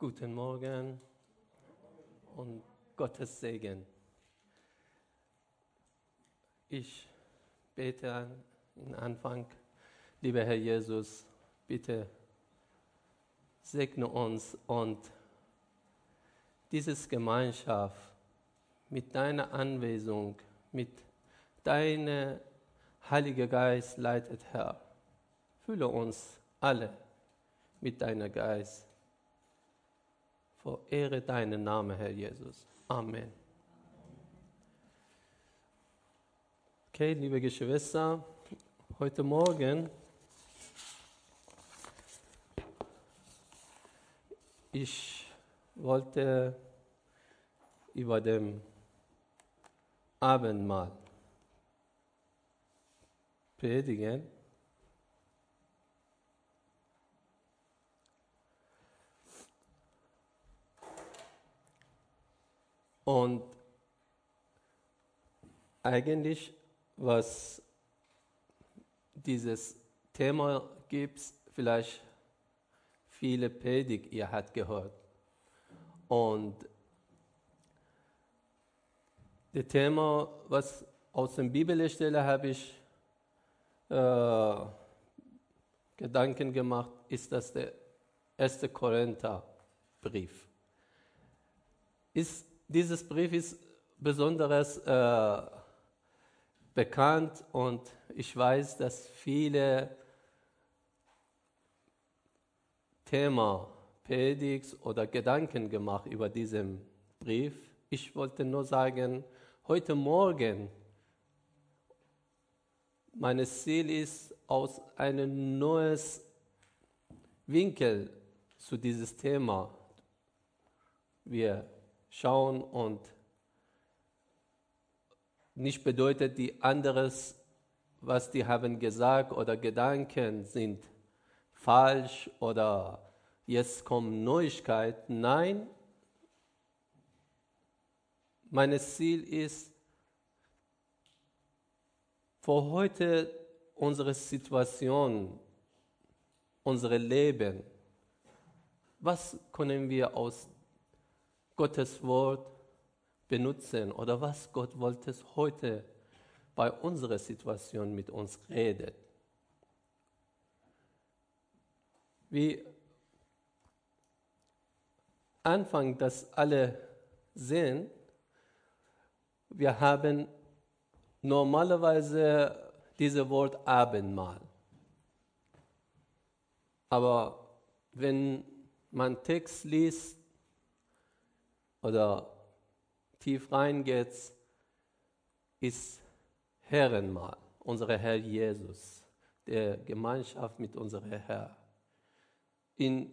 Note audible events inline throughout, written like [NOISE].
Guten Morgen und Gottes Segen. Ich bete an Anfang. Lieber Herr Jesus, bitte segne uns und diese Gemeinschaft mit deiner Anwesenung, mit deinem Heiligen Geist leitet, Herr. Fülle uns alle mit deinem Geist Verehre deinen Namen, Herr Jesus. Amen. Okay, liebe Geschwister, heute Morgen ich wollte über dem Abendmahl predigen. Und eigentlich, was dieses Thema gibt, vielleicht viele Predigt ihr habt gehört. Und das Thema, was aus der Bibelstelle habe ich äh, Gedanken gemacht, ist das der erste Korintherbrief. Ist dieses Brief ist besonders äh, bekannt und ich weiß, dass viele Themen, Predigts oder Gedanken gemacht über diesen Brief. Ich wollte nur sagen, heute Morgen, mein Ziel ist, aus einem neuen Winkel zu dieses Thema wir schauen und nicht bedeutet, die anderes, was die haben gesagt oder Gedanken sind falsch oder jetzt kommen Neuigkeiten. Nein, mein Ziel ist, für heute unsere Situation, unser Leben, was können wir aus Gottes Wort benutzen oder was Gott wollte heute bei unserer Situation mit uns reden. Wie Anfang, dass alle sehen, wir haben normalerweise dieses Wort Abendmahl. Aber wenn man Text liest, oder tief reingeht, ist Herrenmahl, unser Herr Jesus, der Gemeinschaft mit unserem Herr. In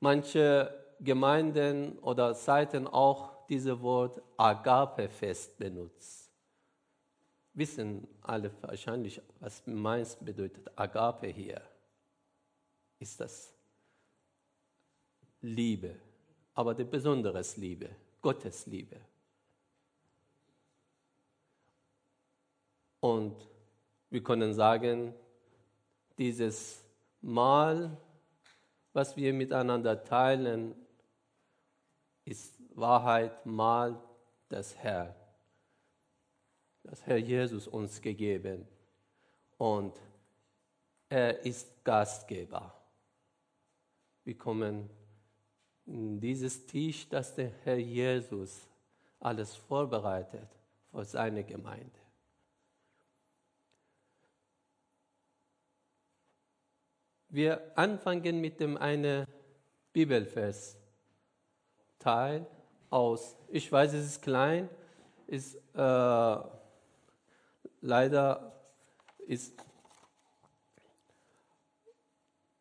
manchen Gemeinden oder Seiten auch dieses Wort Agape-Fest benutzt. Wissen alle wahrscheinlich, was meins bedeutet Agape hier. Ist das Liebe aber die besonderes Liebe, Gottes Liebe. Und wir können sagen, dieses Mal, was wir miteinander teilen, ist Wahrheit, Mal des Herrn. Das Herr Jesus uns gegeben. Und er ist Gastgeber. Wir kommen dieses Tisch, das der Herr Jesus alles vorbereitet für seine Gemeinde. Wir anfangen mit dem einen Bibelvers Teil aus. Ich weiß, es ist klein, ist äh, leider ist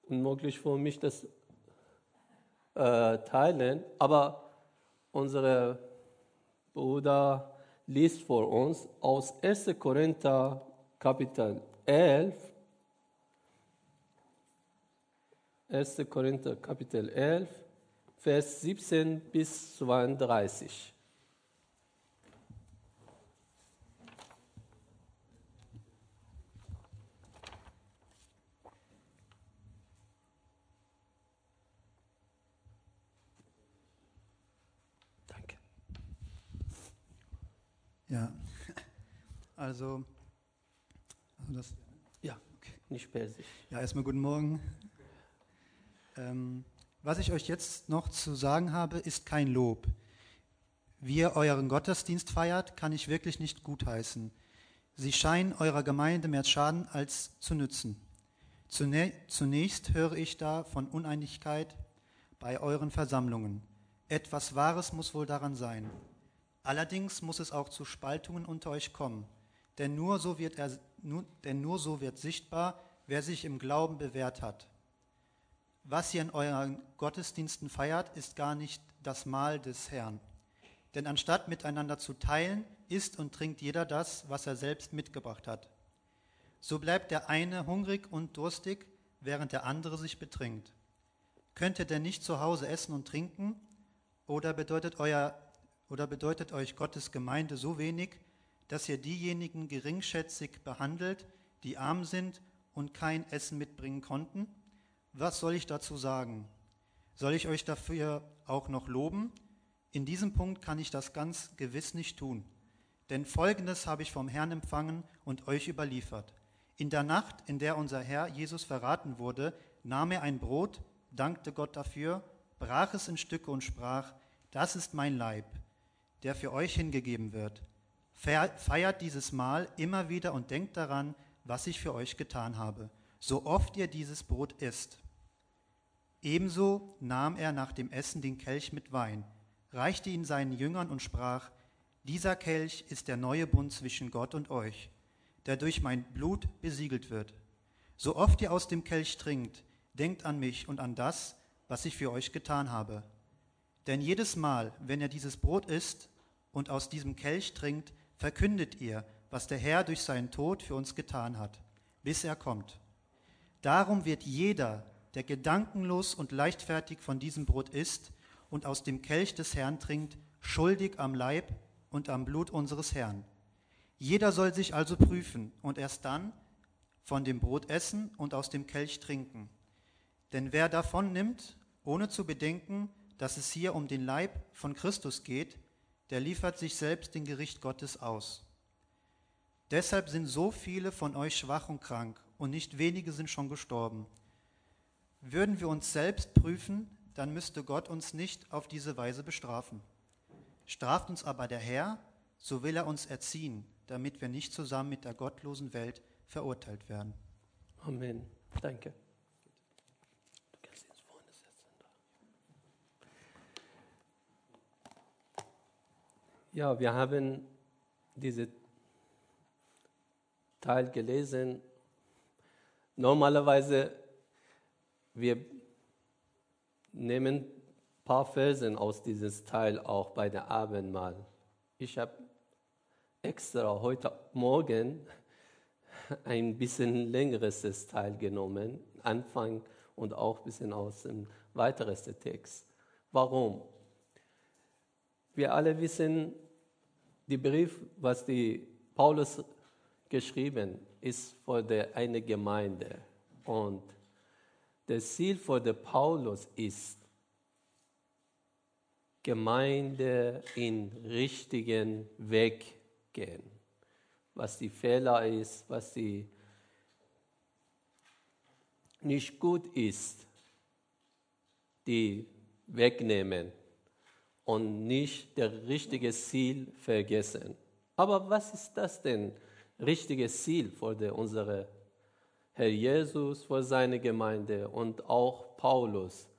unmöglich für mich, das äh, teilen, aber unser Bruder liest vor uns aus 1. Korinther Kapitel 11. 1. Korinther Kapitel 11, Vers 17 bis 32. Ja, [LAUGHS] also, also das, Ja, nicht persisch. ja, erstmal guten Morgen. Ähm, was ich euch jetzt noch zu sagen habe, ist kein Lob. Wie ihr euren Gottesdienst feiert, kann ich wirklich nicht gutheißen. Sie scheinen eurer Gemeinde mehr Schaden als zu nützen. Zunä zunächst höre ich da von Uneinigkeit bei euren Versammlungen. Etwas Wahres muss wohl daran sein. Allerdings muss es auch zu Spaltungen unter euch kommen, denn nur so wird, er, nur, denn nur so wird sichtbar, wer sich im Glauben bewährt hat. Was ihr in euren Gottesdiensten feiert, ist gar nicht das Mahl des Herrn. Denn anstatt miteinander zu teilen, isst und trinkt jeder das, was er selbst mitgebracht hat. So bleibt der eine hungrig und durstig, während der andere sich betrinkt. Könnt ihr denn nicht zu Hause essen und trinken? Oder bedeutet, euer, oder bedeutet euch Gottes Gemeinde so wenig, dass ihr diejenigen geringschätzig behandelt, die arm sind und kein Essen mitbringen konnten? Was soll ich dazu sagen? Soll ich euch dafür auch noch loben? In diesem Punkt kann ich das ganz gewiss nicht tun. Denn Folgendes habe ich vom Herrn empfangen und euch überliefert. In der Nacht, in der unser Herr Jesus verraten wurde, nahm er ein Brot, dankte Gott dafür, brach es in Stücke und sprach, das ist mein Leib, der für euch hingegeben wird. Feiert dieses Mahl immer wieder und denkt daran, was ich für euch getan habe, so oft ihr dieses Brot isst. Ebenso nahm er nach dem Essen den Kelch mit Wein, reichte ihn seinen Jüngern und sprach, dieser Kelch ist der neue Bund zwischen Gott und euch, der durch mein Blut besiegelt wird. So oft ihr aus dem Kelch trinkt, denkt an mich und an das, was ich für euch getan habe. Denn jedes Mal, wenn ihr dieses Brot isst und aus diesem Kelch trinkt, verkündet ihr, was der Herr durch seinen Tod für uns getan hat, bis er kommt. Darum wird jeder, der gedankenlos und leichtfertig von diesem Brot isst und aus dem Kelch des Herrn trinkt, schuldig am Leib und am Blut unseres Herrn. Jeder soll sich also prüfen und erst dann von dem Brot essen und aus dem Kelch trinken. Denn wer davon nimmt, ohne zu bedenken, dass es hier um den Leib von Christus geht, der liefert sich selbst dem Gericht Gottes aus. Deshalb sind so viele von euch schwach und krank, und nicht wenige sind schon gestorben. Würden wir uns selbst prüfen, dann müsste Gott uns nicht auf diese Weise bestrafen. Straft uns aber der Herr, so will er uns erziehen, damit wir nicht zusammen mit der gottlosen Welt verurteilt werden. Amen. Danke. Du kannst ihn vorne setzen. Ja, wir haben diesen Teil gelesen. Normalerweise wir nehmen ein paar Versen aus diesem Teil auch bei der Abendmahl. Ich habe extra heute Morgen [LAUGHS] ein bisschen längeres Teil genommen, Anfang und auch ein bisschen aus dem weiteren Text. Warum? Wir alle wissen, der Brief, was die Paulus geschrieben, ist für eine Gemeinde und das Ziel für den Paulus ist, Gemeinde in richtigen Weg gehen. Was die Fehler ist, was die nicht gut ist, die wegnehmen und nicht das richtige Ziel vergessen. Aber was ist das denn, richtige Ziel für unsere Herr Jesus für seine Gemeinde und auch Paulus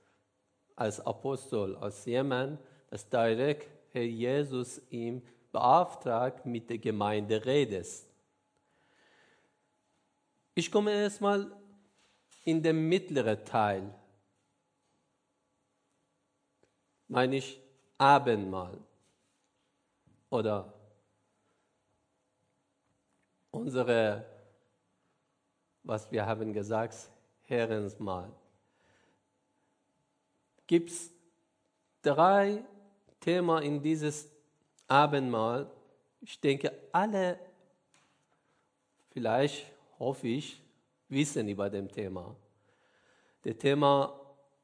als Apostel, als jemand, das direkt Herr Jesus ihm beauftragt, mit der Gemeinde redest. Ich komme erstmal in den mittleren Teil, meine ich Abendmahl oder unsere was wir haben gesagt, Herrensmahl. Gibt es drei Themen in dieses Abendmahl. Ich denke, alle, vielleicht hoffe ich, wissen über dem Thema. Der Thema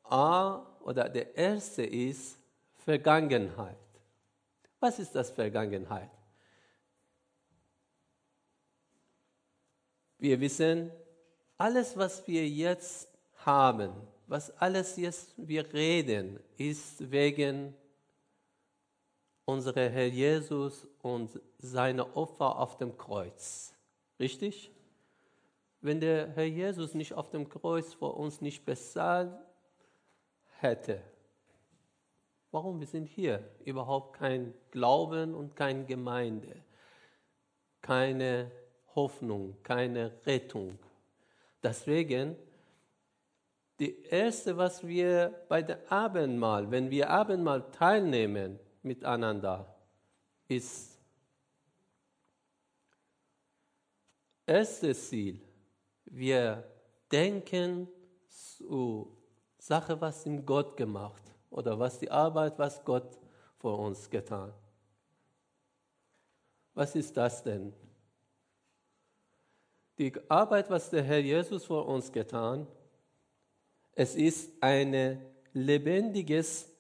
A oder der erste ist Vergangenheit. Was ist das Vergangenheit? Wir wissen, alles, was wir jetzt haben, was alles jetzt wir reden, ist wegen unserer Herr Jesus und seiner Opfer auf dem Kreuz. Richtig? Wenn der Herr Jesus nicht auf dem Kreuz vor uns nicht bezahlt hätte, warum wir sind hier? Überhaupt kein Glauben und keine Gemeinde, keine Hoffnung, keine Rettung. Deswegen, die erste, was wir bei der Abendmahl, wenn wir Abendmahl teilnehmen miteinander, ist erstes Ziel. Wir denken zu Sache, was ihm Gott gemacht oder was die Arbeit, was Gott für uns getan. Was ist das denn? Die Arbeit, was der Herr Jesus für uns getan, es ist ein lebendiges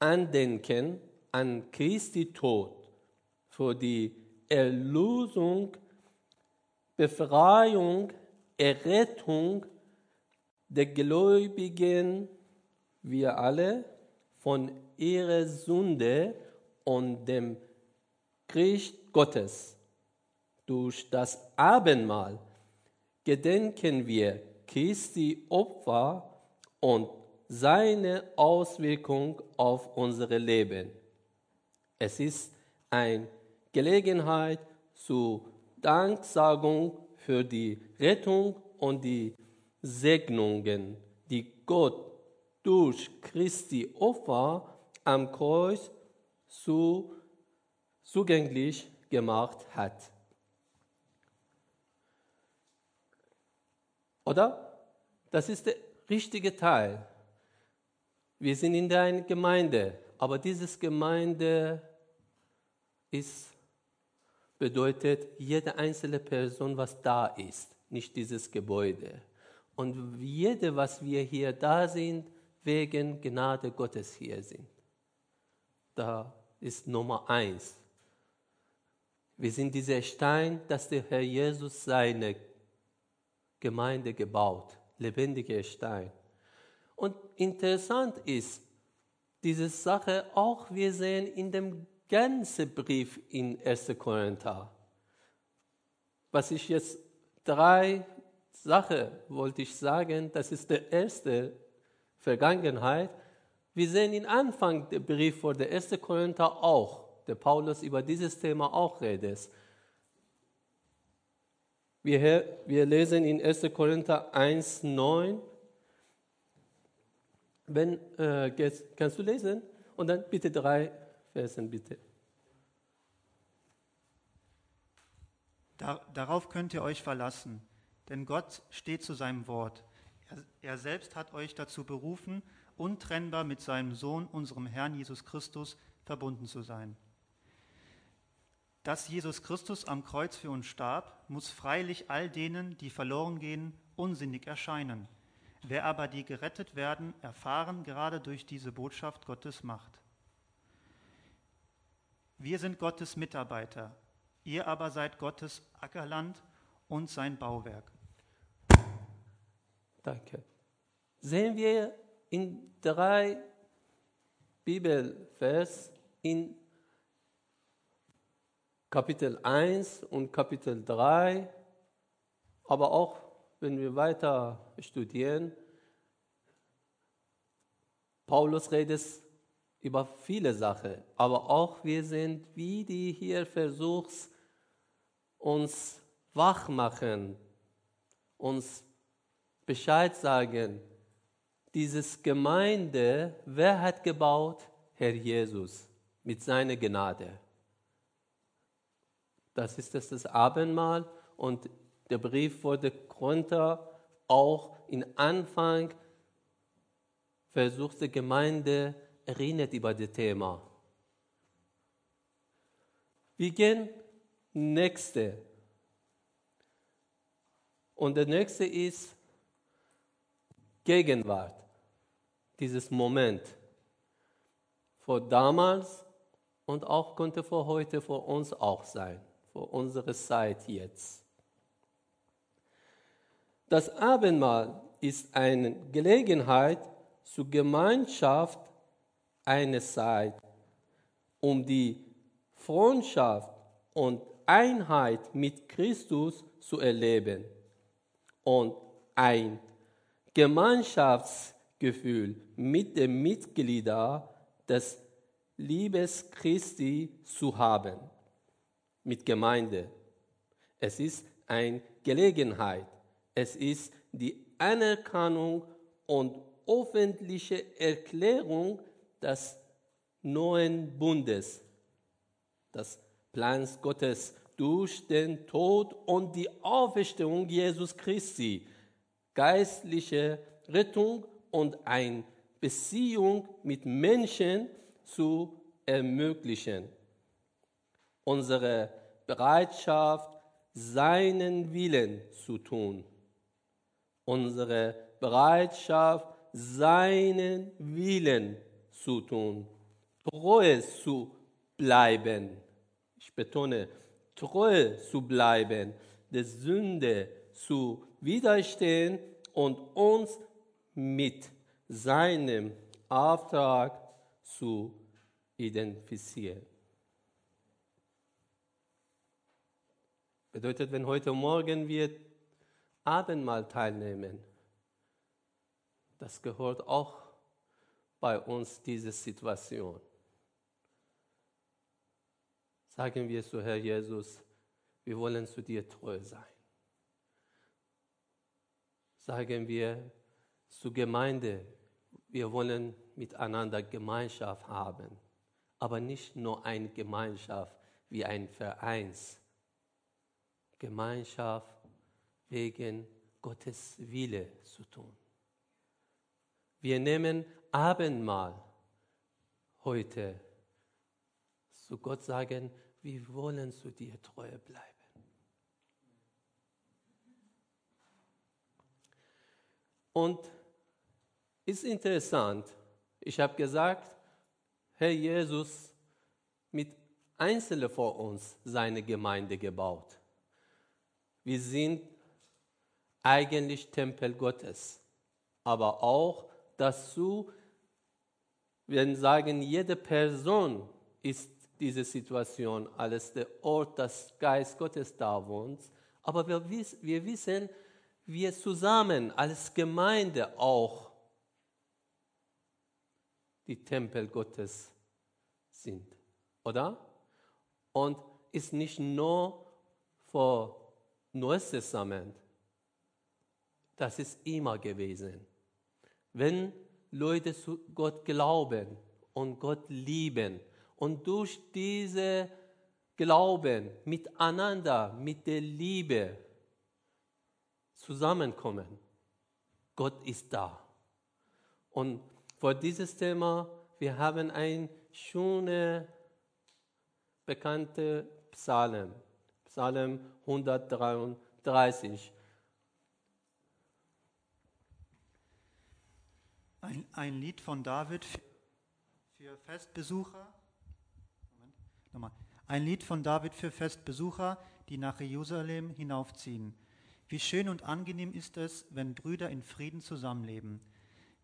Andenken an Christi Tod für die Erlösung, Befreiung, Errettung der Gläubigen, wir alle, von ihrer Sünde und dem Gericht Gottes. Durch das Abendmahl gedenken wir Christi Opfer und seine Auswirkung auf unser Leben. Es ist eine Gelegenheit zur Danksagung für die Rettung und die Segnungen, die Gott durch Christi Opfer am Kreuz zugänglich gemacht hat. Oder? Das ist der richtige Teil. Wir sind in der Gemeinde, aber diese Gemeinde ist, bedeutet jede einzelne Person, was da ist, nicht dieses Gebäude. Und jede, was wir hier da sind, wegen Gnade Gottes hier sind. Da ist Nummer eins. Wir sind dieser Stein, dass der Herr Jesus seine Gemeinde gebaut, lebendiger Stein. Und interessant ist diese Sache auch, wir sehen in dem ganzen Brief in 1. Korinther. Was ich jetzt drei Sachen wollte ich sagen, das ist der erste Vergangenheit. Wir sehen in Anfang der Brief vor der 1. Korinther auch, der Paulus über dieses Thema auch redet. Wir, wir lesen in 1. Korinther 1, 9. Wenn, äh, kannst du lesen? Und dann bitte drei Versen, bitte. darauf könnt ihr euch verlassen, denn Gott steht zu seinem Wort. Er, selbst hat euch dazu berufen, untrennbar mit seinem Sohn, unserem Herrn Jesus Christus, verbunden zu sein. Dass Jesus Christus am Kreuz für uns starb, muss freilich all denen, die verloren gehen, unsinnig erscheinen. Wer aber die gerettet werden, erfahren gerade durch diese Botschaft Gottes Macht. Wir sind Gottes Mitarbeiter, ihr aber seid Gottes Ackerland und sein Bauwerk. Danke. Sehen wir in drei Bibelvers in Kapitel 1 und Kapitel 3, aber auch wenn wir weiter studieren, Paulus redet über viele Sachen, aber auch wir sind, wie die hier versucht, uns wach machen, uns Bescheid sagen, dieses Gemeinde, wer hat gebaut? Herr Jesus mit seiner Gnade. Das ist das, das Abendmahl und der Brief wurde runter auch in Anfang versuchte Gemeinde erinnert über das Thema. Wir gehen nächste. Und der nächste ist Gegenwart, dieses Moment. Vor damals und auch könnte vor heute vor uns auch sein für unsere Zeit jetzt. Das Abendmahl ist eine Gelegenheit zur Gemeinschaft einerseits, um die Freundschaft und Einheit mit Christus zu erleben und ein Gemeinschaftsgefühl mit den Mitgliedern des Liebes Christi zu haben, mit Gemeinde. Es ist eine Gelegenheit. Es ist die Anerkennung und öffentliche Erklärung des neuen Bundes, des Plans Gottes durch den Tod und die Auferstehung Jesus Christi, geistliche Rettung und eine Beziehung mit Menschen zu ermöglichen. Unsere Bereitschaft, seinen Willen zu tun. Unsere Bereitschaft, seinen Willen zu tun. Treu zu bleiben. Ich betone, treu zu bleiben, der Sünde zu widerstehen und uns mit seinem Auftrag zu identifizieren. Bedeutet, wenn heute Morgen wir Abendmahl teilnehmen, das gehört auch bei uns diese Situation. Sagen wir zu Herr Jesus, wir wollen zu dir treu sein. Sagen wir zur Gemeinde, wir wollen miteinander Gemeinschaft haben, aber nicht nur eine Gemeinschaft wie ein Vereins. Gemeinschaft wegen Gottes Wille zu tun. Wir nehmen Abendmahl heute zu Gott sagen, wir wollen zu dir treu bleiben. Und ist interessant, ich habe gesagt, Herr Jesus mit Einzelnen vor uns seine Gemeinde gebaut. Wir sind eigentlich Tempel Gottes, aber auch dazu, wir sagen, jede Person ist diese Situation als der Ort, das Geist Gottes da wohnt. Aber wir, wir wissen, wir zusammen als Gemeinde auch die Tempel Gottes sind, oder? Und ist nicht nur vor Neues Testament, das ist immer gewesen. Wenn Leute zu Gott glauben und Gott lieben und durch diese Glauben miteinander, mit der Liebe zusammenkommen, Gott ist da. Und vor dieses Thema, wir haben ein schöne, bekannte Psalm, Psalm 133. Ein, ein Lied von David für, für Festbesucher. Moment, nochmal. Ein Lied von David für Festbesucher, die nach Jerusalem hinaufziehen. Wie schön und angenehm ist es, wenn Brüder in Frieden zusammenleben.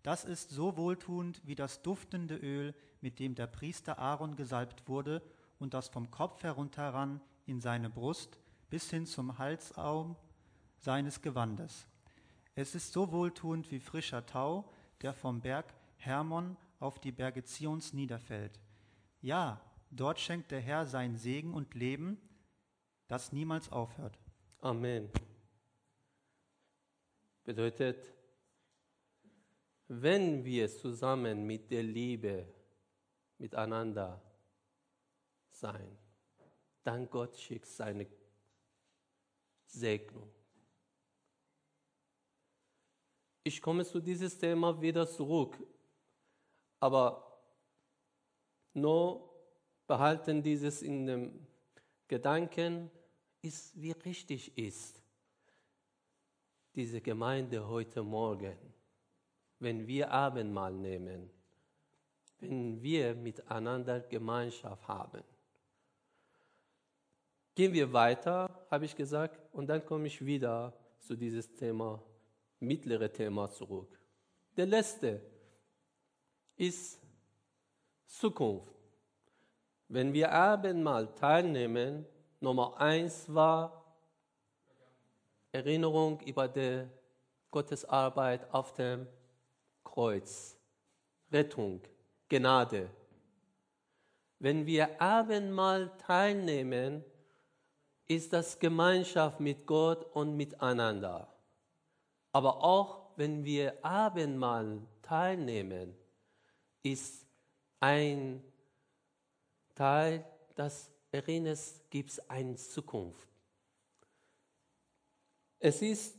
Das ist so wohltuend wie das duftende Öl, mit dem der Priester Aaron gesalbt wurde und das vom Kopf herunterran in seine Brust bis hin zum Halsaum seines Gewandes. Es ist so wohltuend wie frischer Tau, der vom Berg Hermon auf die Berge Zions niederfällt. Ja, dort schenkt der Herr sein Segen und Leben, das niemals aufhört. Amen. Bedeutet, wenn wir zusammen mit der Liebe miteinander sein, dann Gott schickt seine Segnung. Ich komme zu diesem Thema wieder zurück, aber nur behalten dieses in dem Gedanken, ist, wie richtig ist diese Gemeinde heute Morgen wenn wir Abendmahl nehmen, wenn wir miteinander Gemeinschaft haben. Gehen wir weiter, habe ich gesagt, und dann komme ich wieder zu diesem Thema mittlere Thema zurück. Der letzte ist Zukunft. Wenn wir Abendmahl teilnehmen, Nummer eins war Erinnerung über die Gottesarbeit auf dem Kreuz, Rettung, Gnade. Wenn wir Abendmahl teilnehmen, ist das Gemeinschaft mit Gott und miteinander. Aber auch wenn wir Abendmahl teilnehmen, ist ein Teil, das erinnert, gibt es eine Zukunft. Es ist,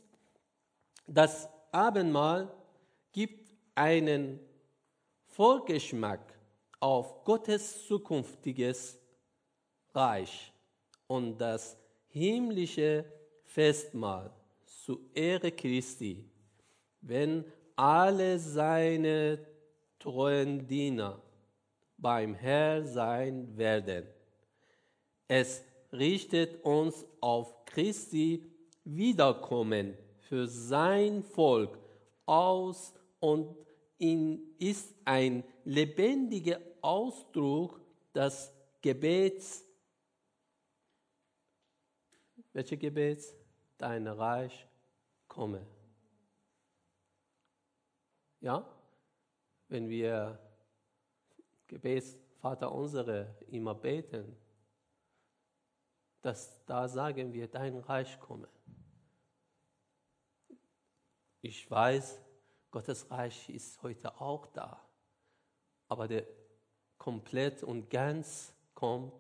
das Abendmahl gibt einen Vorgeschmack auf Gottes zukünftiges Reich und das himmlische Festmahl zu Ehre Christi, wenn alle seine treuen Diener beim Herr sein werden. Es richtet uns auf Christi Wiederkommen für sein Volk aus und in, ist ein lebendiger Ausdruck des Gebets. Welches Gebet? Dein Reich komme. Ja? Wenn wir Gebets Vater unsere immer beten, dass da sagen wir, dein Reich komme. Ich weiß, Gottes Reich ist heute auch da, aber der komplett und ganz kommt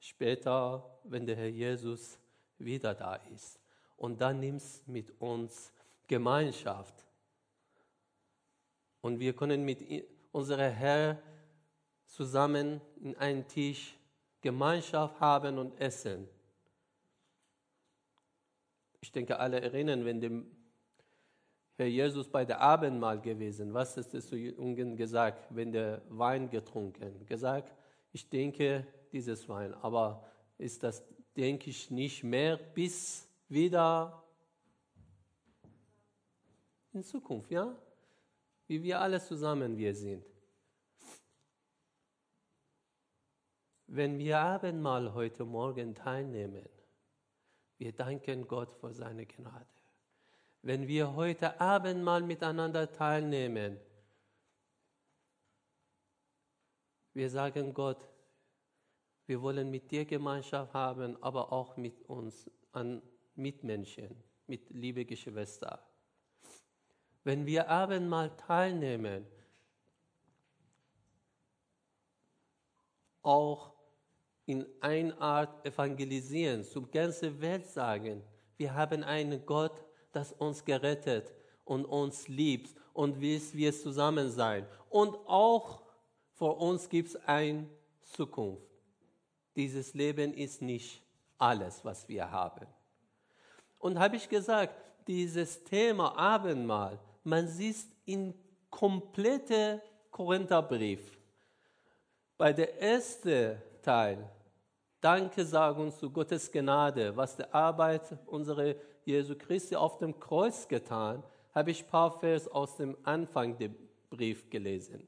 später, wenn der Herr Jesus wieder da ist. Und dann nimmt mit uns Gemeinschaft. Und wir können mit unserem Herr zusammen in einen Tisch Gemeinschaft haben und essen. Ich denke, alle erinnern, wenn dem Herr Jesus bei der Abendmahl gewesen, was ist es zu Jungen gesagt, wenn der Wein getrunken? Gesagt, ich denke, dieses Wein, aber ist das, denke ich, nicht mehr bis wieder in Zukunft, ja? Wie wir alle zusammen wir sind. Wenn wir Abendmahl heute Morgen teilnehmen, wir danken Gott für seine Gnade. Wenn wir heute Abendmahl miteinander teilnehmen, wir sagen Gott, wir wollen mit dir Gemeinschaft haben, aber auch mit uns, an Mitmenschen, mit liebe Geschwister. Wenn wir Abendmahl teilnehmen, auch in einer Art evangelisieren, zur ganzen Welt sagen, wir haben einen Gott, das uns gerettet und uns liebt und wie wir zusammen sein. Und auch vor uns gibt es eine Zukunft. Dieses Leben ist nicht alles, was wir haben. Und habe ich gesagt, dieses Thema Abendmahl, man sieht in komplette Korintherbrief. Bei der ersten Teil Dankesagung zu Gottes Gnade, was die Arbeit unserer Jesu Christi auf dem Kreuz getan, habe ich ein paar Vers aus dem Anfang des Briefs gelesen.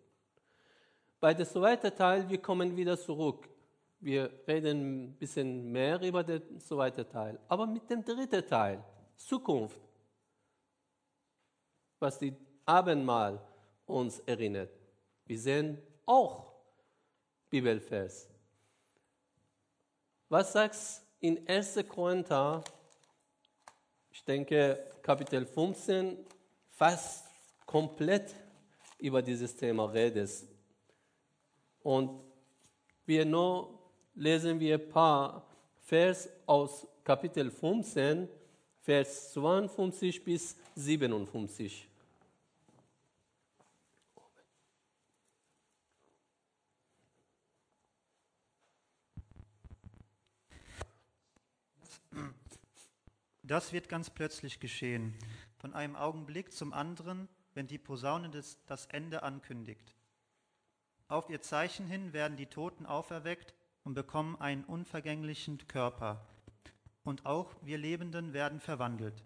Bei dem zweiten Teil, wir kommen wieder zurück. Wir reden ein bisschen mehr über den zweiten Teil. Aber mit dem dritten Teil, Zukunft, was die Abendmahl uns erinnert. Wir sehen auch Bibelvers. Was sagt in 1. Korinther, ich denke Kapitel 15, fast komplett über dieses Thema redet. Und wir nur lesen wir ein paar Vers aus Kapitel 15, Vers 52 bis 57. Das wird ganz plötzlich geschehen, von einem Augenblick zum anderen, wenn die Posaune des, das Ende ankündigt. Auf ihr Zeichen hin werden die Toten auferweckt und bekommen einen unvergänglichen Körper. Und auch wir Lebenden werden verwandelt.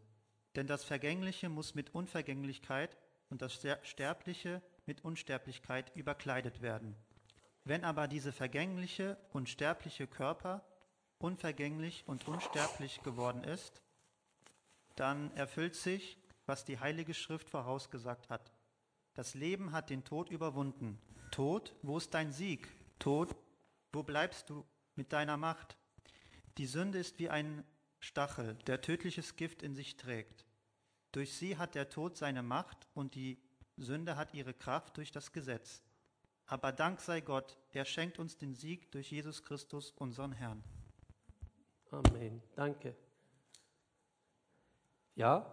Denn das Vergängliche muss mit Unvergänglichkeit und das Sterbliche mit Unsterblichkeit überkleidet werden. Wenn aber diese vergängliche und sterbliche Körper unvergänglich und unsterblich geworden ist, dann erfüllt sich, was die Heilige Schrift vorausgesagt hat. Das Leben hat den Tod überwunden. Tod, wo ist dein Sieg? Tod, wo bleibst du mit deiner Macht? Die Sünde ist wie ein Stachel, der tödliches Gift in sich trägt. Durch sie hat der Tod seine Macht und die Sünde hat ihre Kraft durch das Gesetz. Aber Dank sei Gott, er schenkt uns den Sieg durch Jesus Christus, unseren Herrn. Amen. Danke. Ja,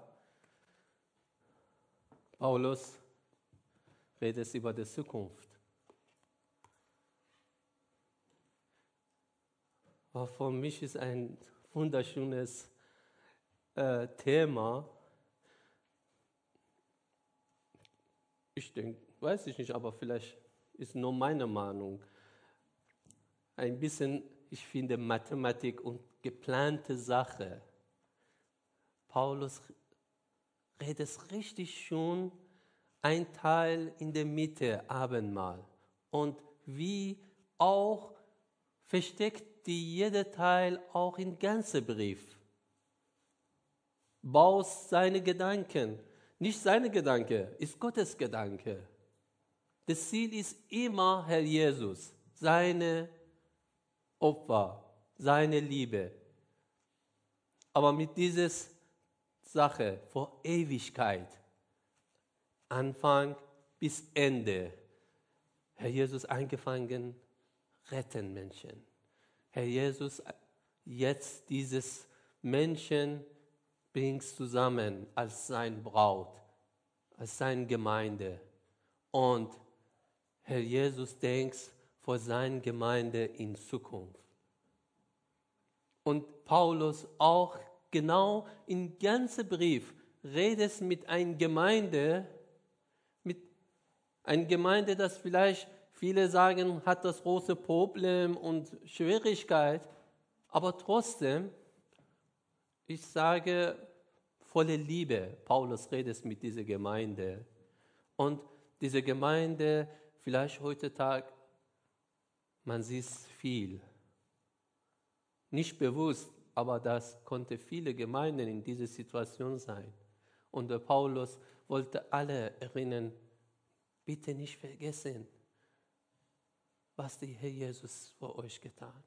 Paulus redet über die Zukunft. Aber für mich ist ein wunderschönes äh, Thema. Ich denke, weiß ich nicht, aber vielleicht ist nur meine Meinung. Ein bisschen, ich finde Mathematik und geplante Sache. Paulus redet richtig schon ein Teil in der Mitte, Abendmahl. Und wie auch versteckt die jeder Teil auch im ganzen Brief. Baust seine Gedanken. Nicht seine Gedanke, ist Gottes Gedanke. Das Ziel ist immer Herr Jesus, seine Opfer, seine Liebe. Aber mit dieser Sache vor Ewigkeit, Anfang bis Ende, Herr Jesus eingefangen, retten Menschen. Herr Jesus, jetzt dieses Menschen bringst zusammen als sein Braut, als seine Gemeinde. Und Herr Jesus denkt vor seiner Gemeinde in Zukunft. Und Paulus auch genau im ganzen Brief redet mit einer Gemeinde, mit einer Gemeinde, das vielleicht viele sagen, hat das große Problem und Schwierigkeit, aber trotzdem, ich sage, volle Liebe. Paulus redet mit dieser Gemeinde. Und diese Gemeinde, vielleicht heute Tag, man sieht viel. Nicht bewusst, aber das konnte viele Gemeinden in dieser Situation sein. Und der Paulus wollte alle erinnern, bitte nicht vergessen, was der Herr Jesus für euch getan.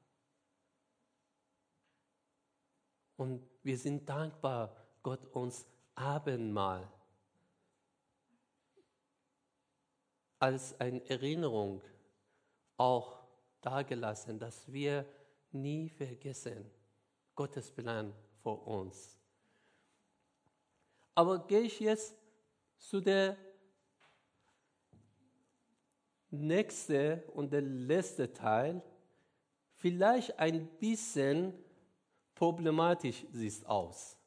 Und wir sind dankbar, Gott uns Abendmahl als eine Erinnerung auch dargelassen, dass wir nie vergessen Gottes Plan für uns. Aber gehe ich jetzt zu der nächste und der letzte Teil vielleicht ein bisschen problematisch sieht aus.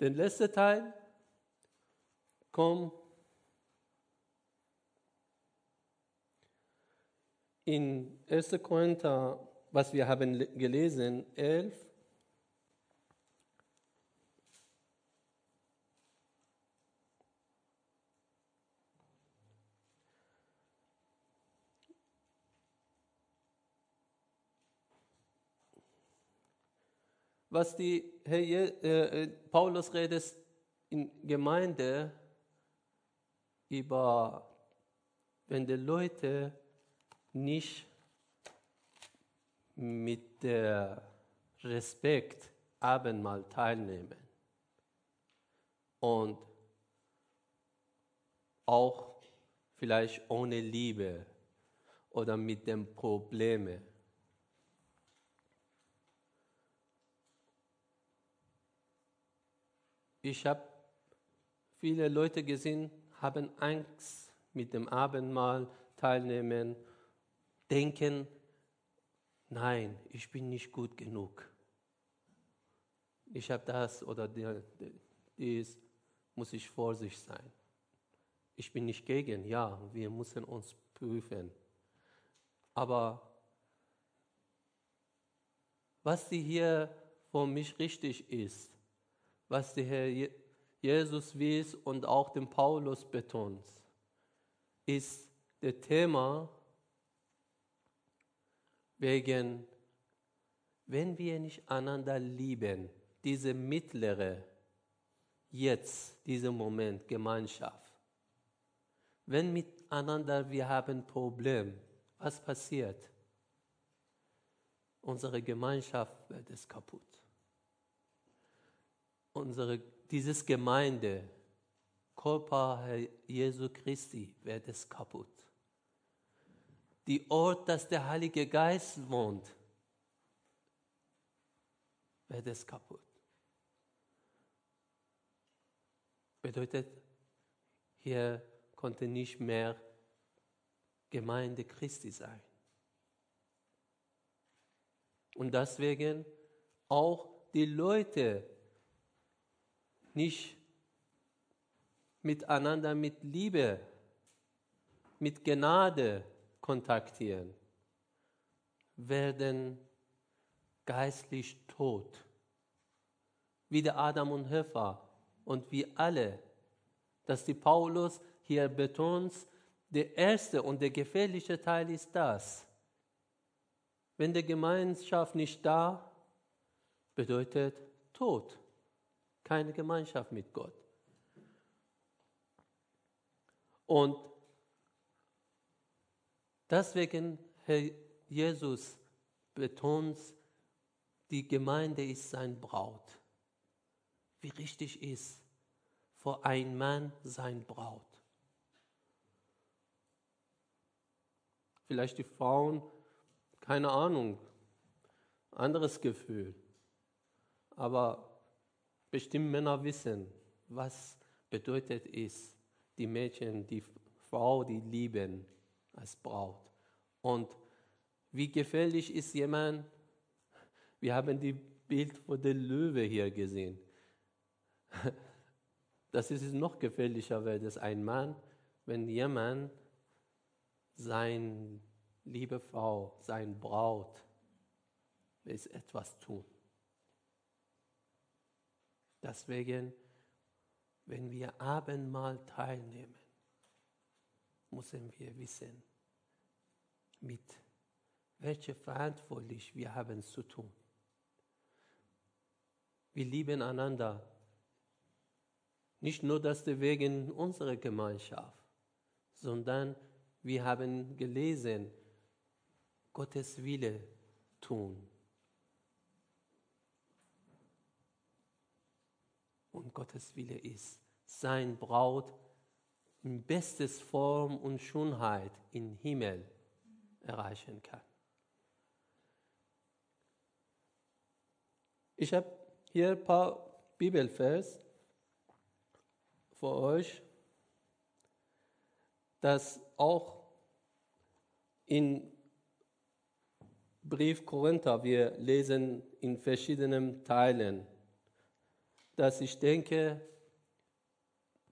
Der letzte Teil kommt in 1. Korinther, was wir haben gelesen, 11, was die Herr äh, äh, Paulus redet in Gemeinde über, wenn die Leute nicht mit der Respekt Abendmahl teilnehmen. Und auch vielleicht ohne Liebe oder mit den Problemen Ich habe viele Leute gesehen, haben Angst mit dem Abendmahl teilnehmen, denken, nein, ich bin nicht gut genug. Ich habe das oder dies, muss ich vorsichtig sein. Ich bin nicht gegen, ja, wir müssen uns prüfen. Aber was die hier für mich richtig ist, was der Herr Jesus will und auch dem Paulus betont, ist das Thema wegen, wenn wir nicht einander lieben, diese mittlere, jetzt, dieser Moment, Gemeinschaft. Wenn miteinander wir haben Problem, was passiert? Unsere Gemeinschaft wird es kaputt. Unsere, dieses Gemeinde, Körper Jesu Christi, wird es kaputt. Die Ort, dass der Heilige Geist wohnt, wird es kaputt. Bedeutet, hier konnte nicht mehr Gemeinde Christi sein. Und deswegen auch die Leute nicht miteinander mit Liebe, mit Gnade kontaktieren, werden geistlich tot. Wie der Adam und Eva und wie alle, dass die Paulus hier betont, der erste und der gefährliche Teil ist das, wenn die Gemeinschaft nicht da, bedeutet Tod. Keine Gemeinschaft mit Gott. Und deswegen, Herr Jesus betont, die Gemeinde ist sein Braut. Wie richtig ist, vor ein Mann sein Braut. Vielleicht die Frauen keine Ahnung, anderes Gefühl. Aber bestimmt Männer wissen, was bedeutet es, die Mädchen, die Frau, die lieben als Braut. Und wie gefährlich ist jemand, wir haben die Bild von der Löwe hier gesehen. [LAUGHS] Das ist noch gefährlicher, weil das ein Mann, wenn jemand sein liebe Frau, sein Braut, will etwas tun. Deswegen, wenn wir Abendmahl teilnehmen, müssen wir wissen, mit welcher verantwortlich wir haben zu tun. Wir lieben einander. Nicht nur deswegen unsere Gemeinschaft, sondern wir haben gelesen, Gottes Wille tun. Und Gottes Wille ist, sein Braut in bestes Form und Schönheit im Himmel erreichen kann. Ich habe hier ein paar Bibelvers für euch, das auch in Brief Korinther, wir lesen in verschiedenen Teilen, dass ich denke,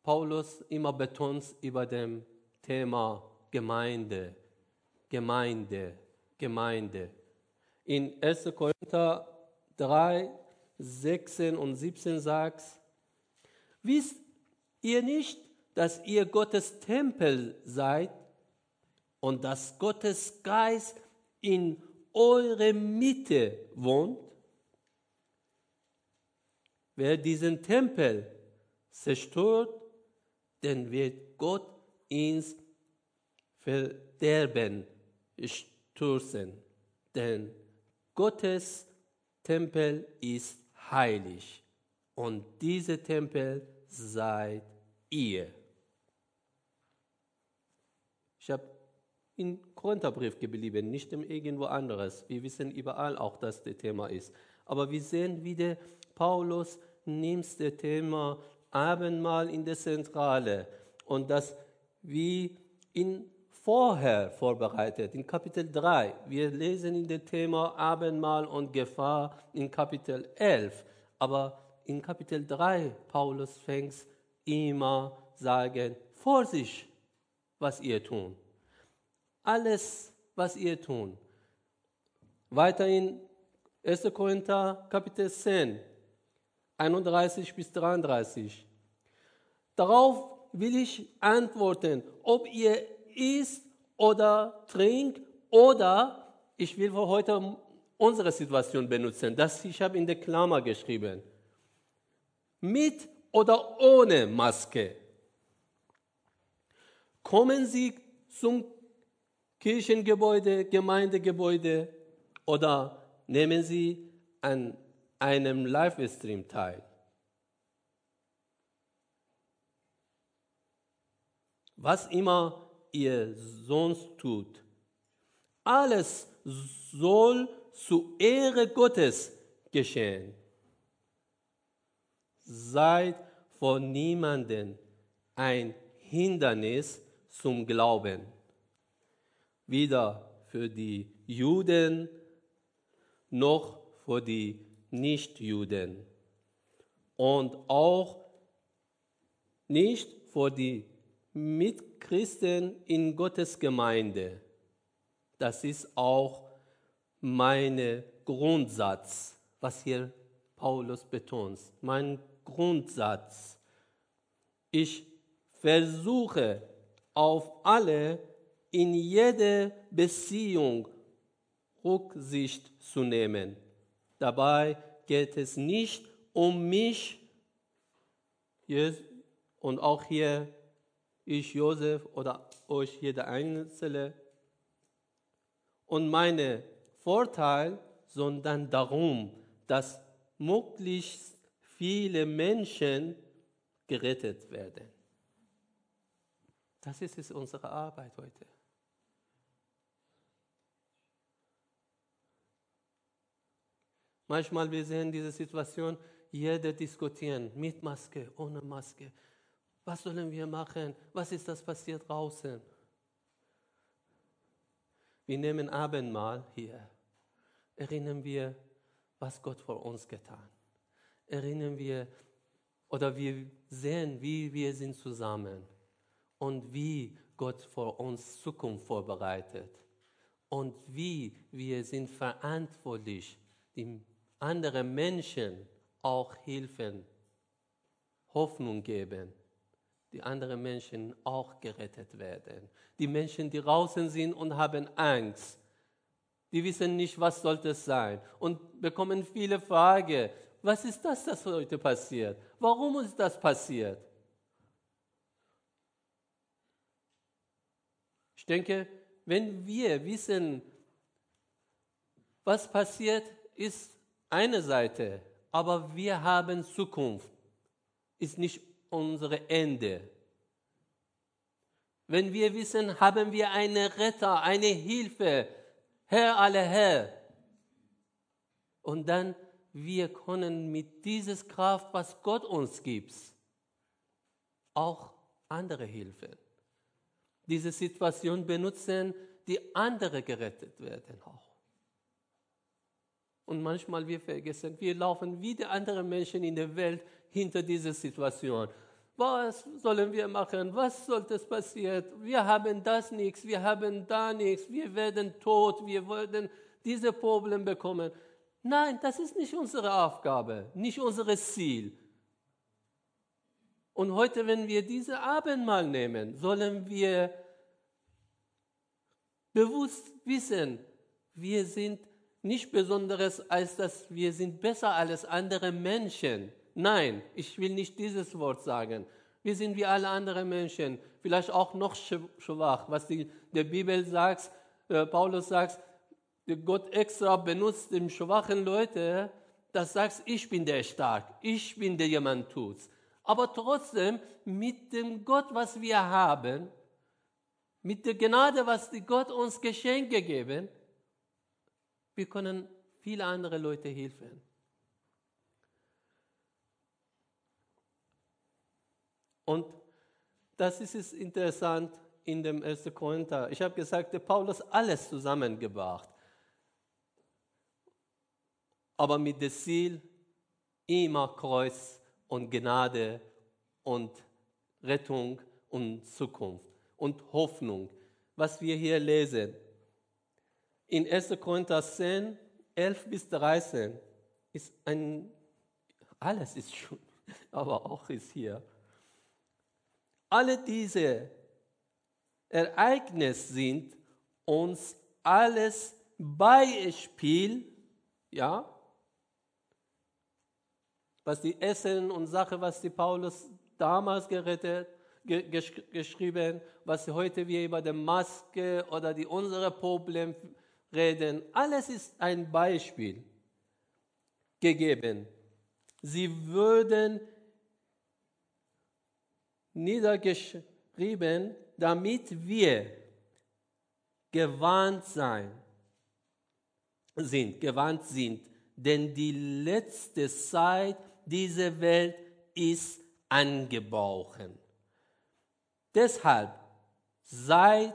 Paulus immer betont über dem Thema Gemeinde, Gemeinde, Gemeinde. In 1. Korinther 3, 16 und 17 sagt, wisst ihr nicht, dass ihr Gottes Tempel seid und dass Gottes Geist in eure Mitte wohnt, wer diesen Tempel zerstört, dann wird Gott ins Verderben stürzen. Denn Gottes Tempel ist heilig und dieser Tempel seid ihr. Ich habe in Korintherbrief geblieben, nicht irgendwo anderes. Wir wissen überall auch, dass das Thema ist. Aber wir sehen, wie der Paulus nimmt das Thema Abendmahl in der Zentrale und das wie in vorher vorbereitet, in Kapitel 3. Wir lesen in dem Thema Abendmahl und Gefahr in Kapitel 11. Aber in Kapitel 3, Paulus fängt immer sagen, Vorsicht, was ihr tut alles, was ihr tun. Weiterhin 1. Korinther Kapitel 10. 31 bis 33. Darauf will ich antworten, ob ihr isst oder trinkt oder ich will für heute unsere Situation benutzen. Das ich habe in der Klammer geschrieben. Mit oder ohne Maske. Kommen Sie zum Kirchengebäude, Gemeindegebäude oder nehmen Sie an einem Livestream teil. Was immer ihr sonst tut, alles soll zu Ehre Gottes geschehen. Seid von niemandem ein Hindernis zum Glauben. Weder für die Juden noch für die Nichtjuden. Und auch nicht für die Mitchristen in Gottes Gemeinde. Das ist auch mein Grundsatz, was hier Paulus betont. Mein Grundsatz. Ich versuche auf alle in jeder Beziehung Rücksicht zu nehmen. Dabei geht es nicht um mich und auch hier ich, Josef oder euch, jeder Einzelne, und meine Vorteil, sondern darum, dass möglichst viele Menschen gerettet werden. Das ist unsere Arbeit heute. Manchmal wir sehen diese Situation, jeder diskutieren, mit Maske, ohne Maske. Was sollen wir machen? Was ist das passiert draußen? Wir nehmen Abendmahl hier. Erinnern wir, was Gott vor uns getan. Erinnern wir oder wir sehen, wie wir sind zusammen und wie Gott vor uns Zukunft vorbereitet und wie wir sind verantwortlich, die anderen Menschen auch helfen, Hoffnung geben die anderen Menschen auch gerettet werden. Die Menschen, die draußen sind und haben Angst, die wissen nicht, was sollte es sein und bekommen viele Fragen. Was ist das, das heute passiert? Warum ist das passiert? Ich denke, wenn wir wissen, was passiert, ist eine Seite, aber wir haben Zukunft, ist nicht unser Ende. Wenn wir wissen, haben wir einen Retter, eine Hilfe, Herr aller Herr. Und dann wir können mit dieser Kraft, was Gott uns gibt, auch andere helfen. Diese Situation benutzen, die andere gerettet werden auch. Und manchmal wir vergessen, wir laufen wie die anderen Menschen in der Welt hinter dieser Situation. Was sollen wir machen? Was sollte es passieren? Wir haben das nichts, wir haben da nichts, wir werden tot, wir werden diese Probleme bekommen. Nein, das ist nicht unsere Aufgabe, nicht unser Ziel. Und heute, wenn wir diese Abendmahl nehmen, sollen wir bewusst wissen, wir sind nicht Besonderes, als dass wir sind besser als andere Menschen. Nein, ich will nicht dieses Wort sagen. Wir sind wie alle anderen Menschen, vielleicht auch noch schwach, was die der Bibel sagt, äh, Paulus sagt, Gott extra benutzt den schwachen Leute, das sagt, ich bin der stark, ich bin der jemand tut. Aber trotzdem mit dem Gott, was wir haben, mit der Gnade, was die Gott uns geschenkt gegeben, wir können viele andere Leute helfen. Und das ist es interessant in dem 1. Korinther. Ich habe gesagt, der Paulus alles zusammengebracht. Aber mit dem Ziel, immer Kreuz und Gnade und Rettung und Zukunft und Hoffnung. Was wir hier lesen. In 1. Korinther 10, 11 bis 13 ist ein, Alles ist schon, [LAUGHS] aber auch ist hier. Alle diese Ereignisse sind uns alles Beispiel, ja, was die Essen und Sache, was die Paulus damals gerettet, ge, gesch, geschrieben, was heute wir über die Maske oder die unsere Probleme reden, alles ist ein Beispiel gegeben. Sie würden niedergeschrieben, damit wir gewarnt sein sind, gewarnt sind, denn die letzte Zeit dieser Welt ist angebrochen. Deshalb seid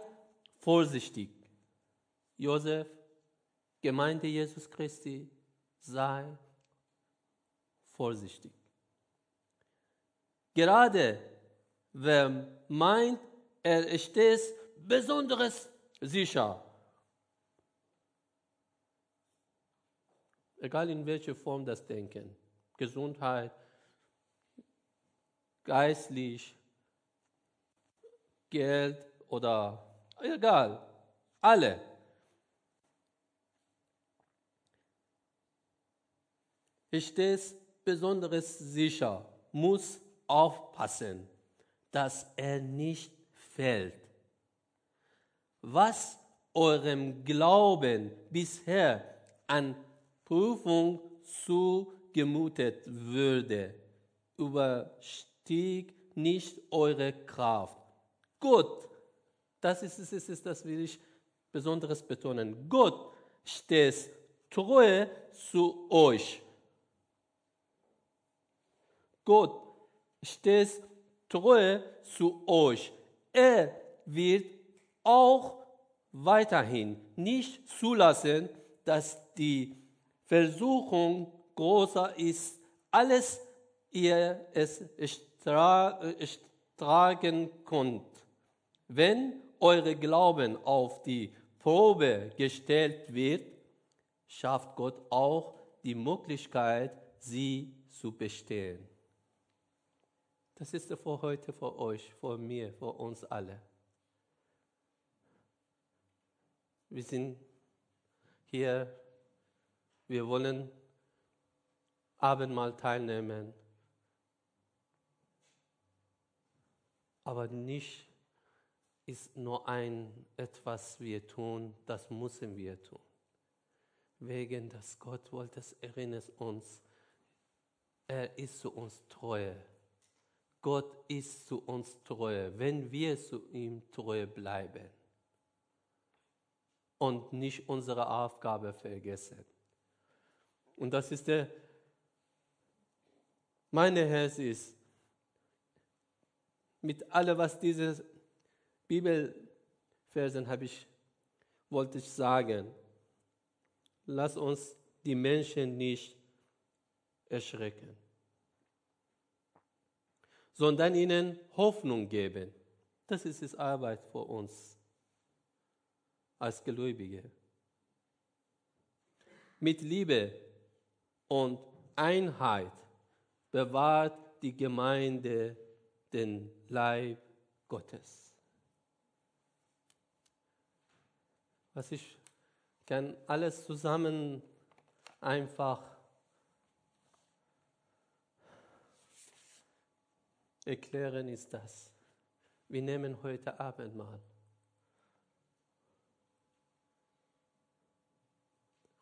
vorsichtig. Josef, Gemeinde Jesus Christi, sei vorsichtig. Gerade wer meint, er ist besonderes sicher. Egal in welcher Form das Denken. Gesundheit, geistlich, Geld oder egal, alle. Ist es besonderes sicher, muss aufpassen, dass er nicht fällt. Was eurem Glauben bisher an Prüfung zugemutet würde, überstieg nicht eure Kraft. Gott, das ist, ist, ist, das will ich besonderes betonen. Gott steht treu zu euch. Gott steht treu zu euch. Er wird auch weiterhin nicht zulassen, dass die Versuchung größer ist, alles ihr es tragen könnt. Wenn eure Glauben auf die Probe gestellt wird, schafft Gott auch die Möglichkeit, sie zu bestehen. Das ist für heute für euch, für mir, für uns alle. Wir sind hier wir wollen Abendmahl teilnehmen, aber nicht ist nur ein etwas wir tun, das müssen wir tun. Wegen dass Gott wollte, erinnert uns, er ist zu uns treu. Gott ist zu uns treu, wenn wir zu ihm treu bleiben und nicht unsere Aufgabe vergessen. Und das ist der, meine Herz ist, mit allem, was diese Bibelversen habe ich, wollte ich sagen, lass uns die Menschen nicht erschrecken, sondern ihnen Hoffnung geben. Das ist die Arbeit für uns als Gläubige. Mit Liebe und Einheit bewahrt die Gemeinde den Leib Gottes. Was ich kann alles zusammen einfach erklären, ist das. Wir nehmen heute Abendmahl.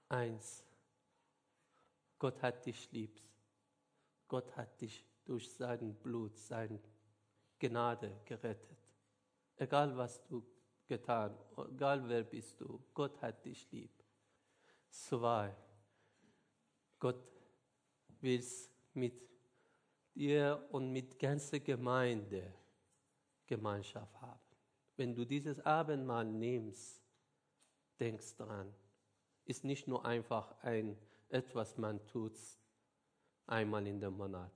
Eins. Gott hat dich lieb. Gott hat dich durch sein Blut, seine Gnade gerettet. Egal was du getan, egal wer bist du, Gott hat dich lieb. Zwei, Gott will mit dir und mit ganzer Gemeinde Gemeinschaft haben. Wenn du dieses Abendmahl nimmst, denkst dran, ist nicht nur einfach ein etwas man tut einmal in dem Monat.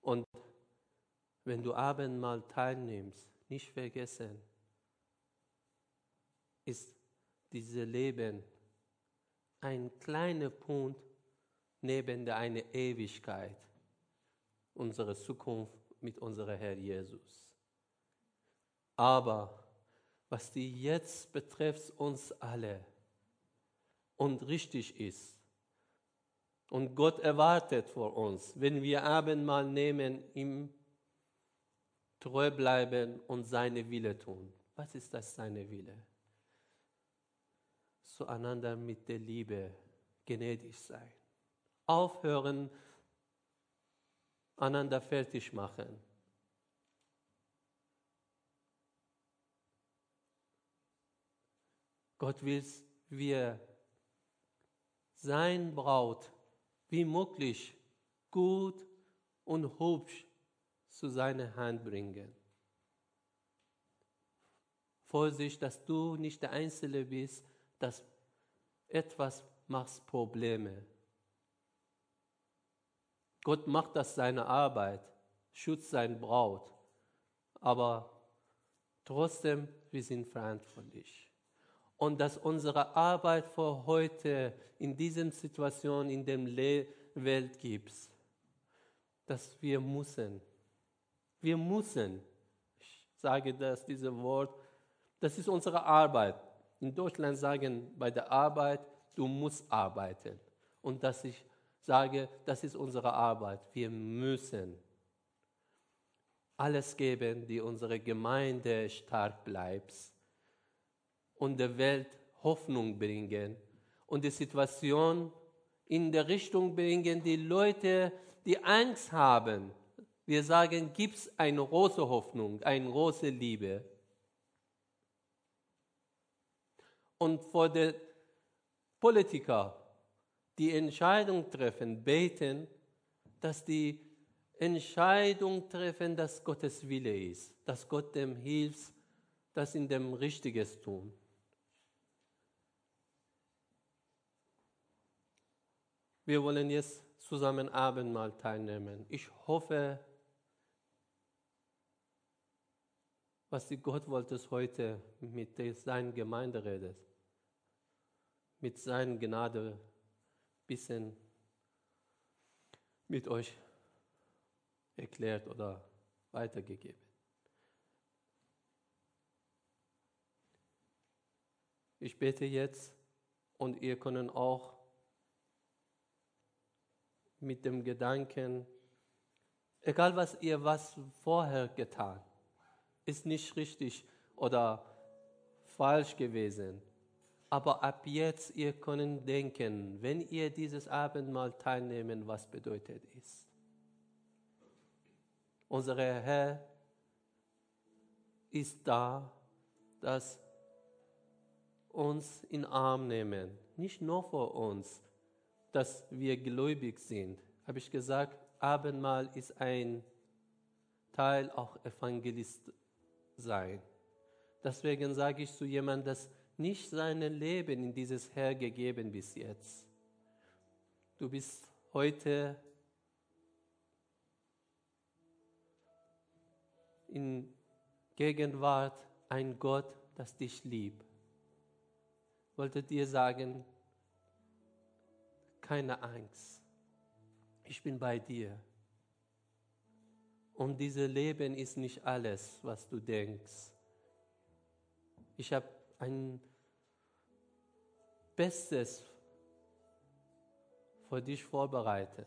Und wenn du Abendmahl teilnimmst, nicht vergessen, ist dieses Leben ein kleiner Punkt neben der eine Ewigkeit, unsere Zukunft mit unserem Herr Jesus. Aber was die jetzt betrifft uns alle und richtig ist, und Gott erwartet vor uns, wenn wir Abendmahl nehmen, ihm treu bleiben und seine Wille tun. Was ist das seine Wille? Zueinander mit der Liebe gnädig sein. Aufhören, einander fertig machen. Gott will, wir sein Braut wie möglich gut und hübsch zu seiner Hand bringen. Vorsicht, dass du nicht der Einzige bist, dass etwas machst Probleme. Gott macht das seine Arbeit, schützt sein Braut, aber trotzdem, wir sind verantwortlich. Und dass unsere Arbeit für heute in dieser Situation in der Welt gibt, dass wir müssen. Wir müssen. Ich sage das, dieses Wort, das ist unsere Arbeit. In Deutschland sagen bei der Arbeit, du musst arbeiten. Und dass ich sage, das ist unsere Arbeit. Wir müssen alles geben, die unsere Gemeinde stark bleibt und der Welt Hoffnung bringen und die Situation in der Richtung bringen, die Leute, die Angst haben. Wir sagen, gibt es eine große Hoffnung, eine große Liebe. und vor den Politiker, die Entscheidung treffen, beten, dass die Entscheidung treffen, dass Gottes Wille ist, dass Gott dem hilft, das in dem Richtiges tun. Wir wollen jetzt zusammen Abendmahl teilnehmen. Ich hoffe, was die Gott wollte heute mit seiner Gemeinde redet mit seiner Gnade bisschen mit euch erklärt oder weitergegeben. Ich bete jetzt und ihr könnt auch mit dem Gedanken, egal was ihr was vorher getan, ist nicht richtig oder falsch gewesen. Aber ab jetzt, ihr könnt denken, wenn ihr dieses Abendmahl teilnehmen, was bedeutet es? Unser Herr ist da, dass uns in Arm nehmen. Nicht nur für uns, dass wir gläubig sind. Habe ich gesagt, Abendmahl ist ein Teil auch Evangelist sein. Deswegen sage ich zu jemandem, dass nicht sein Leben in dieses Herr gegeben bis jetzt. Du bist heute in Gegenwart ein Gott, das dich liebt. Wollte dir sagen, keine Angst. Ich bin bei dir. Und dieses Leben ist nicht alles, was du denkst. Ich habe ein Bestes für dich vorbereiten.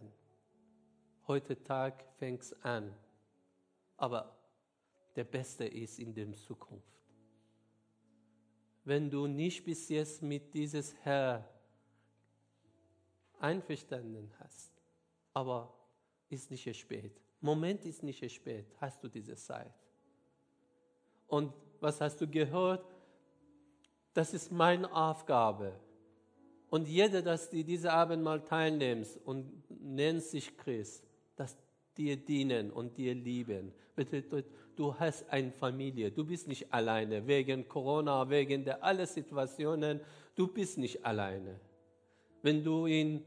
Heute Tag fängt es an, aber der Beste ist in der Zukunft. Wenn du nicht bis jetzt mit dieses Herr einverstanden hast, aber ist nicht spät. Moment ist nicht spät, hast du diese Zeit. Und was hast du gehört? Das ist meine Aufgabe. Und jeder, dass du diese Abendmahl teilnimmst und nennt sich Christ, dass dir dienen und dir lieben. Bedeutet, du hast eine Familie, du bist nicht alleine, wegen Corona, wegen der alle Situationen, du bist nicht alleine. Wenn du in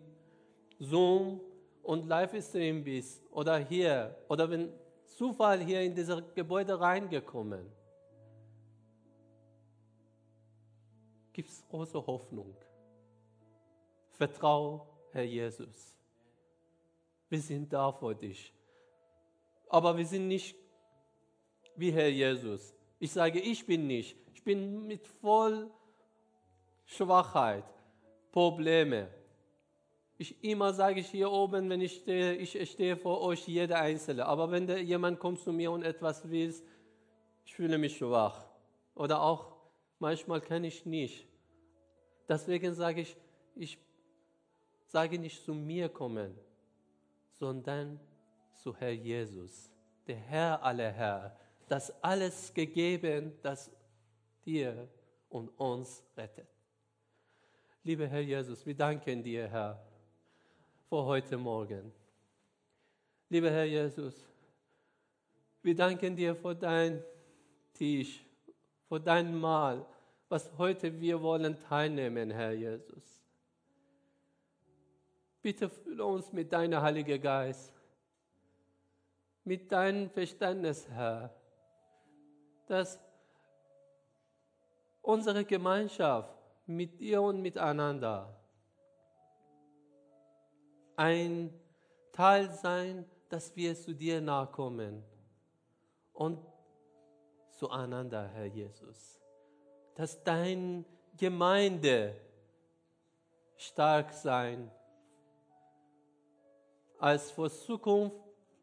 Zoom und Livestream bist oder hier oder wenn Zufall hier in dieses Gebäude reingekommen, gibt es große Hoffnung. Vertrau, Herr Jesus. Wir sind da für dich. Aber wir sind nicht wie Herr Jesus. Ich sage, ich bin nicht. Ich bin mit voll Schwachheit, Probleme. Ich immer sage ich hier oben, wenn ich stehe, ich stehe vor euch, jeder Einzelne. Aber wenn der, jemand kommt zu mir und etwas will, ich fühle mich schwach. Oder auch manchmal kann ich nicht. Deswegen sage ich, ich sage nicht zu mir kommen, sondern zu Herr Jesus, der Herr aller Herr, das alles gegeben, das dir und uns rettet. Lieber Herr Jesus, wir danken dir, Herr, für heute Morgen. Lieber Herr Jesus, wir danken dir für dein Tisch, für dein Mahl, was heute wir wollen teilnehmen, Herr Jesus. Bitte fülle uns mit deinem Heiligen Geist, mit deinem Verständnis, Herr, dass unsere Gemeinschaft mit dir und miteinander ein Teil sein, dass wir zu dir nachkommen und zueinander, Herr Jesus. Dass deine Gemeinde stark sein, als für Zukunft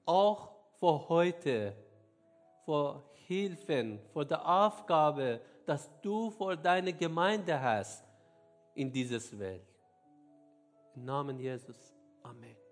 auch für heute, für Hilfen, für die Aufgabe, dass du für deine Gemeinde hast in dieser Welt. Im Namen Jesus. Amen.